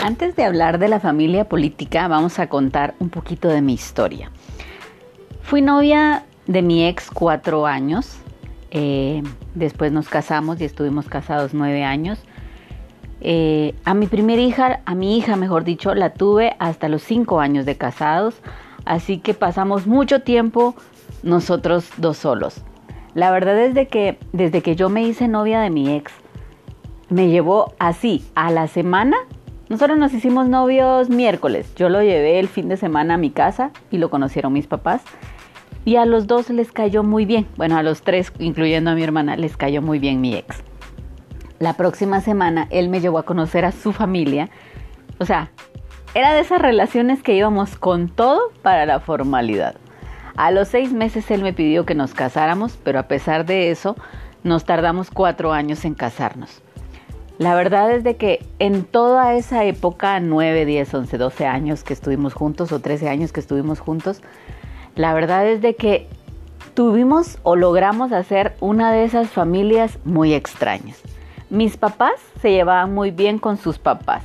Antes de hablar de la familia política, vamos a contar un poquito de mi historia. Fui novia de mi ex cuatro años. Eh, después nos casamos y estuvimos casados nueve años. Eh, a mi primera hija, a mi hija, mejor dicho, la tuve hasta los cinco años de casados. Así que pasamos mucho tiempo nosotros dos solos. La verdad es de que desde que yo me hice novia de mi ex, me llevó así a la semana. Nosotros nos hicimos novios miércoles. Yo lo llevé el fin de semana a mi casa y lo conocieron mis papás. Y a los dos les cayó muy bien. Bueno, a los tres, incluyendo a mi hermana, les cayó muy bien mi ex. La próxima semana él me llevó a conocer a su familia. O sea, era de esas relaciones que íbamos con todo para la formalidad. A los seis meses él me pidió que nos casáramos, pero a pesar de eso, nos tardamos cuatro años en casarnos. La verdad es de que en toda esa época, 9, 10, 11, 12 años que estuvimos juntos o 13 años que estuvimos juntos, la verdad es de que tuvimos o logramos hacer una de esas familias muy extrañas. Mis papás se llevaban muy bien con sus papás.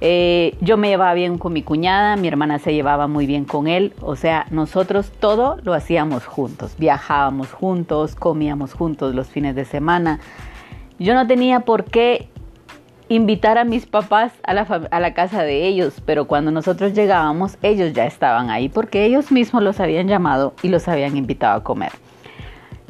Eh, yo me llevaba bien con mi cuñada, mi hermana se llevaba muy bien con él, o sea, nosotros todo lo hacíamos juntos, viajábamos juntos, comíamos juntos los fines de semana. Yo no tenía por qué invitar a mis papás a la, casa de ellos, pero cuando nosotros llegábamos, ellos ya estaban ahí porque ellos mismos los habían llamado y los habían invitado a comer.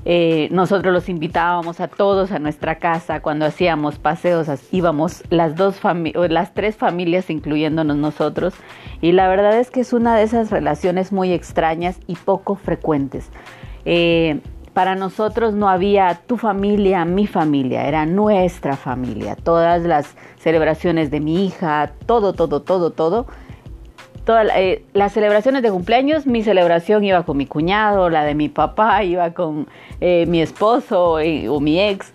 Eh, nosotros los invitábamos a todos a nuestra casa cuando hacíamos paseos, íbamos las dos las tres familias incluyéndonos nosotros y la verdad es que es una de esas relaciones muy extrañas y poco frecuentes. Eh, para nosotros no había tu familia, mi familia, era nuestra familia. Todas las celebraciones de mi hija, todo, todo, todo, todo. Todas eh, las celebraciones de cumpleaños, mi celebración iba con mi cuñado, la de mi papá iba con eh, mi esposo eh, o mi ex.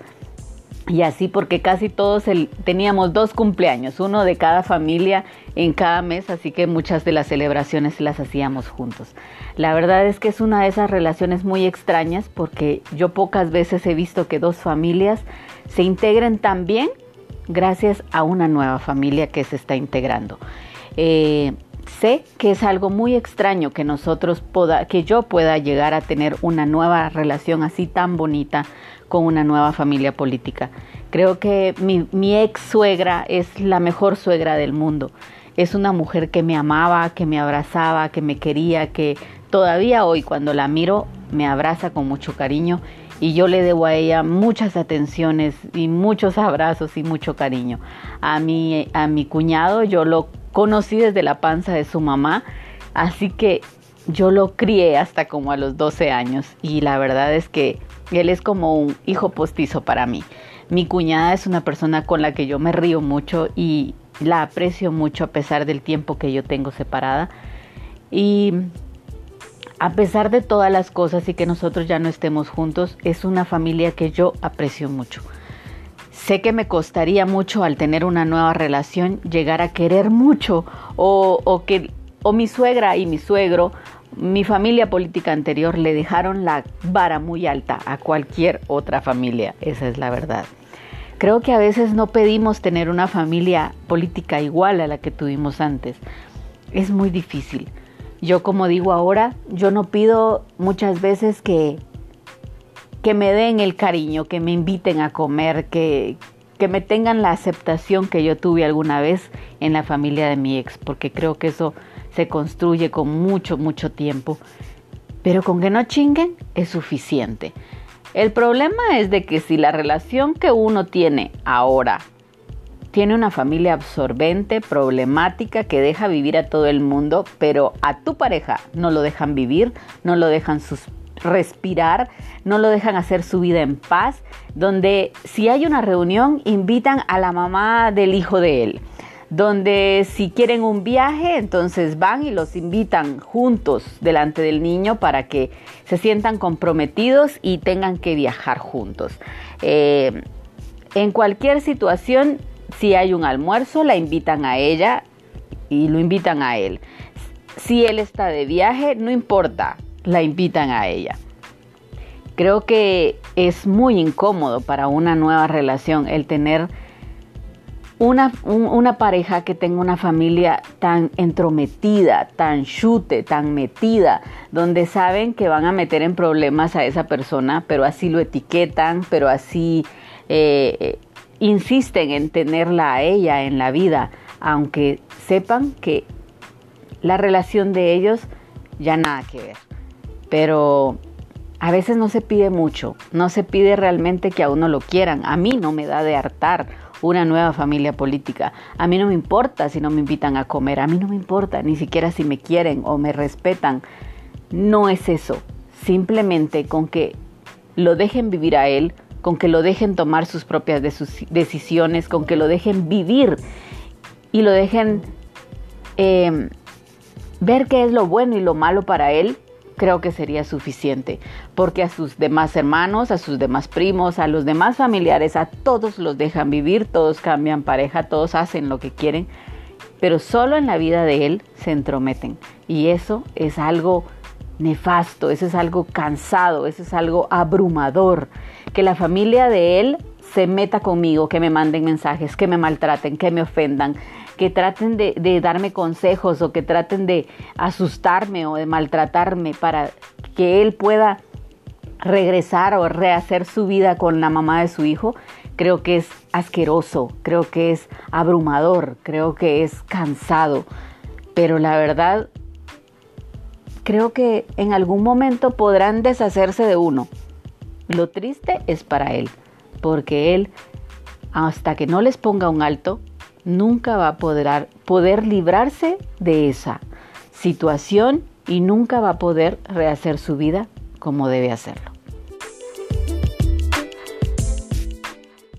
Y así porque casi todos teníamos dos cumpleaños, uno de cada familia en cada mes, así que muchas de las celebraciones las hacíamos juntos. La verdad es que es una de esas relaciones muy extrañas porque yo pocas veces he visto que dos familias se integren tan bien gracias a una nueva familia que se está integrando. Eh, sé que es algo muy extraño que nosotros poda, que yo pueda llegar a tener una nueva relación así tan bonita con una nueva familia política. Creo que mi, ex suegra es la mejor suegra del mundo. Es una mujer que me amaba, que me abrazaba, que me quería, que todavía hoy cuando la miro me abraza con mucho cariño y yo le debo a ella muchas atenciones y muchos abrazos y mucho cariño. A mi, a mi cuñado yo lo conocí desde la panza de su mamá, así que yo lo crié hasta como a los 12 años y la verdad es que él es como un hijo postizo para mí. Mi cuñada es una persona con la que yo me río mucho y la aprecio mucho a pesar del tiempo que yo tengo separada. Y a pesar de todas las cosas y que nosotros ya no estemos juntos, es una familia que yo aprecio mucho. Sé que me costaría mucho al tener una nueva relación llegar a querer mucho o, o que o mi suegra y mi suegro mi familia política anterior le dejaron la vara muy alta a cualquier otra familia, esa es la verdad. Creo que a veces no pedimos tener una familia política igual a la que tuvimos antes. Es muy difícil. Yo como digo ahora, yo no pido muchas veces que, que me den el cariño, que me inviten a comer, que, que me tengan la aceptación que yo tuve alguna vez en la familia de mi ex, porque creo que eso se construye con mucho, mucho tiempo. Pero con que no chinguen es suficiente. El problema es de que si la relación que uno tiene ahora tiene una familia absorbente, problemática, que deja vivir a todo el mundo, pero a tu pareja no lo dejan vivir, no lo dejan respirar, no lo dejan hacer su vida en paz, donde si hay una reunión invitan a la mamá del hijo de él donde si quieren un viaje, entonces van y los invitan juntos delante del niño para que se sientan comprometidos y tengan que viajar juntos. Eh, en cualquier situación, si hay un almuerzo, la invitan a ella y lo invitan a él. Si él está de viaje, no importa, la invitan a ella. Creo que es muy incómodo para una nueva relación el tener una, una, pareja que tenga una familia tan entrometida, tan chute, tan metida, donde saben que van a meter en problemas a esa persona, pero así lo etiquetan, pero así eh, insisten en tenerla a ella en la vida, aunque sepan que la relación de ellos ya nada que ver. Pero a veces no se pide mucho, no se pide realmente que a uno lo quieran. A mí no me da de hartar una nueva familia política. A mí no me importa si no me invitan a comer, a mí no me importa ni siquiera si me quieren o me respetan. No es eso, simplemente con que lo dejen vivir a él, con que lo dejen tomar sus propias decisiones, con que lo dejen vivir y lo dejen eh, ver qué es lo bueno y lo malo para él creo que sería suficiente, porque a sus demás hermanos, a sus demás primos, a los demás familiares, a todos los dejan vivir, todos cambian pareja, todos hacen lo que quieren, pero solo en la vida de él se entrometen. Y eso es algo nefasto, eso es algo cansado, eso es algo abrumador, que la familia de él se meta conmigo, que me manden mensajes, que me maltraten, que me ofendan, que traten de, darme consejos o que traten de asustarme o de maltratarme para que él pueda regresar o rehacer su vida con la mamá de su hijo, creo que es asqueroso, creo que es abrumador, creo que es cansado. Pero la verdad, creo que en algún momento podrán deshacerse de uno. Lo triste es para él, porque él, hasta que no les ponga un alto, nunca va a poder, poder librarse de esa situación y nunca va a poder rehacer su vida como debe hacerlo.